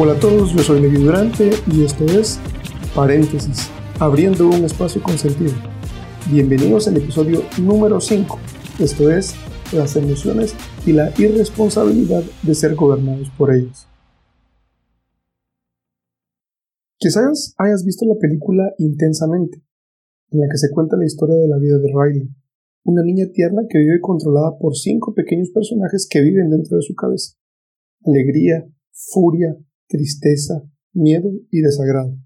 Hola a todos, yo soy Levi Durante y esto es Paréntesis, abriendo un espacio con sentido. Bienvenidos al episodio número 5, esto es las emociones y la irresponsabilidad de ser gobernados por ellos. Quizás hayas visto la película Intensamente, en la que se cuenta la historia de la vida de Riley, una niña tierna que vive controlada por cinco pequeños personajes que viven dentro de su cabeza. Alegría, furia, tristeza, miedo y desagrado.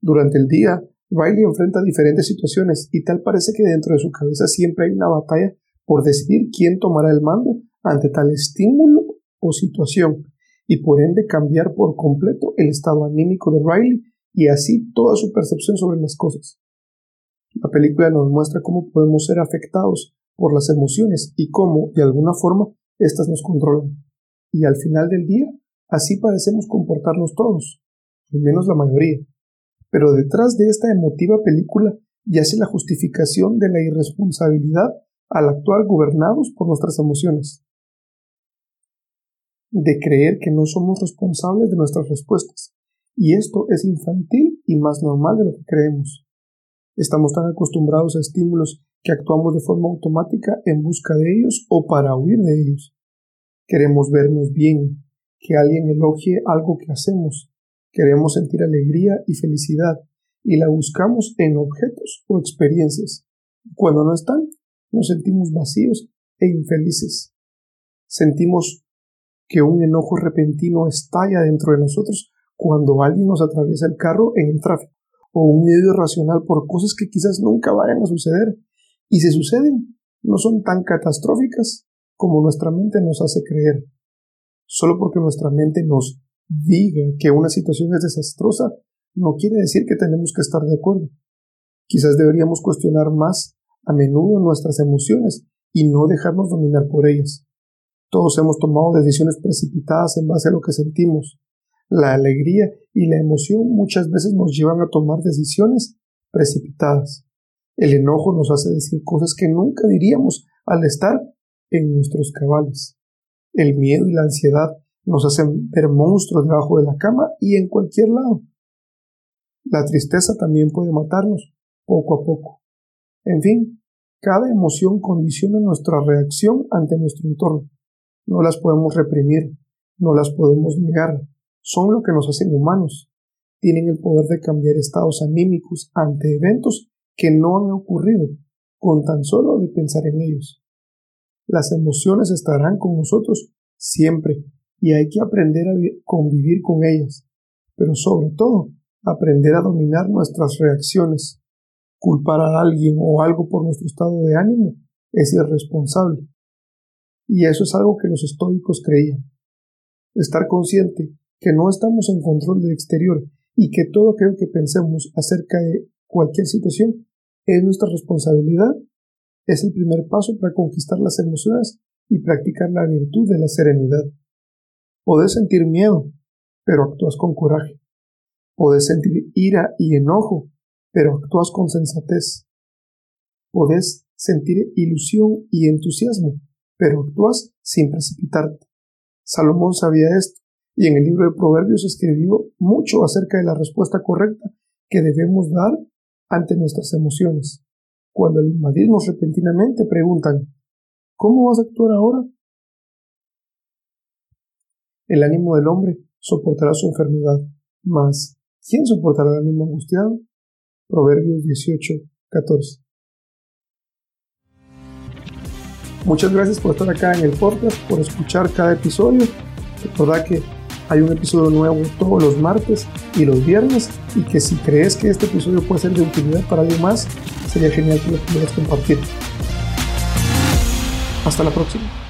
Durante el día, Riley enfrenta diferentes situaciones y tal parece que dentro de su cabeza siempre hay una batalla por decidir quién tomará el mando ante tal estímulo o situación y por ende cambiar por completo el estado anímico de Riley y así toda su percepción sobre las cosas. La película nos muestra cómo podemos ser afectados por las emociones y cómo, de alguna forma, éstas nos controlan. Y al final del día, así parecemos comportarnos todos, al menos la mayoría. Pero detrás de esta emotiva película yace la justificación de la irresponsabilidad al actuar gobernados por nuestras emociones. De creer que no somos responsables de nuestras respuestas. Y esto es infantil y más normal de lo que creemos. Estamos tan acostumbrados a estímulos que actuamos de forma automática en busca de ellos o para huir de ellos. Queremos vernos bien, que alguien elogie algo que hacemos. Queremos sentir alegría y felicidad y la buscamos en objetos o experiencias. Cuando no están, nos sentimos vacíos e infelices. Sentimos que un enojo repentino estalla dentro de nosotros cuando alguien nos atraviesa el carro en el tráfico o un miedo irracional por cosas que quizás nunca vayan a suceder. Y si suceden, no son tan catastróficas como nuestra mente nos hace creer. Solo porque nuestra mente nos diga que una situación es desastrosa, no quiere decir que tenemos que estar de acuerdo. Quizás deberíamos cuestionar más a menudo nuestras emociones y no dejarnos dominar por ellas. Todos hemos tomado decisiones precipitadas en base a lo que sentimos, la alegría y la emoción muchas veces nos llevan a tomar decisiones precipitadas. El enojo nos hace decir cosas que nunca diríamos al estar en nuestros cabales. El miedo y la ansiedad nos hacen ver monstruos debajo de la cama y en cualquier lado. La tristeza también puede matarnos poco a poco. En fin, cada emoción condiciona nuestra reacción ante nuestro entorno. No las podemos reprimir, no las podemos negar, son lo que nos hacen humanos. Tienen el poder de cambiar estados anímicos ante eventos que no han ocurrido, con tan solo de pensar en ellos. Las emociones estarán con nosotros siempre y hay que aprender a convivir con ellas, pero sobre todo aprender a dominar nuestras reacciones. Culpar a alguien o algo por nuestro estado de ánimo es irresponsable. Y eso es algo que los estoicos creían. Estar consciente que no estamos en control del exterior y que todo aquello que pensemos acerca de cualquier situación es nuestra responsabilidad, es el primer paso para conquistar las emociones y practicar la virtud de la serenidad. Podés sentir miedo, pero actúas con coraje. Podés sentir ira y enojo, pero actúas con sensatez. Podés sentir ilusión y entusiasmo, pero actúas sin precipitarte. Salomón sabía esto y en el libro de Proverbios escribió mucho acerca de la respuesta correcta que debemos dar ante nuestras emociones. Cuando al invadirnos repentinamente preguntan, ¿cómo vas a actuar ahora? El ánimo del hombre soportará su enfermedad, mas ¿quién soportará el ánimo angustiado? Proverbios 18, 14. Muchas gracias por estar acá en el podcast, por escuchar cada episodio. Recordad que hay un episodio nuevo todos los martes y los viernes y que si crees que este episodio puede ser de utilidad para alguien más, sería genial que lo pudieras compartir. Hasta la próxima.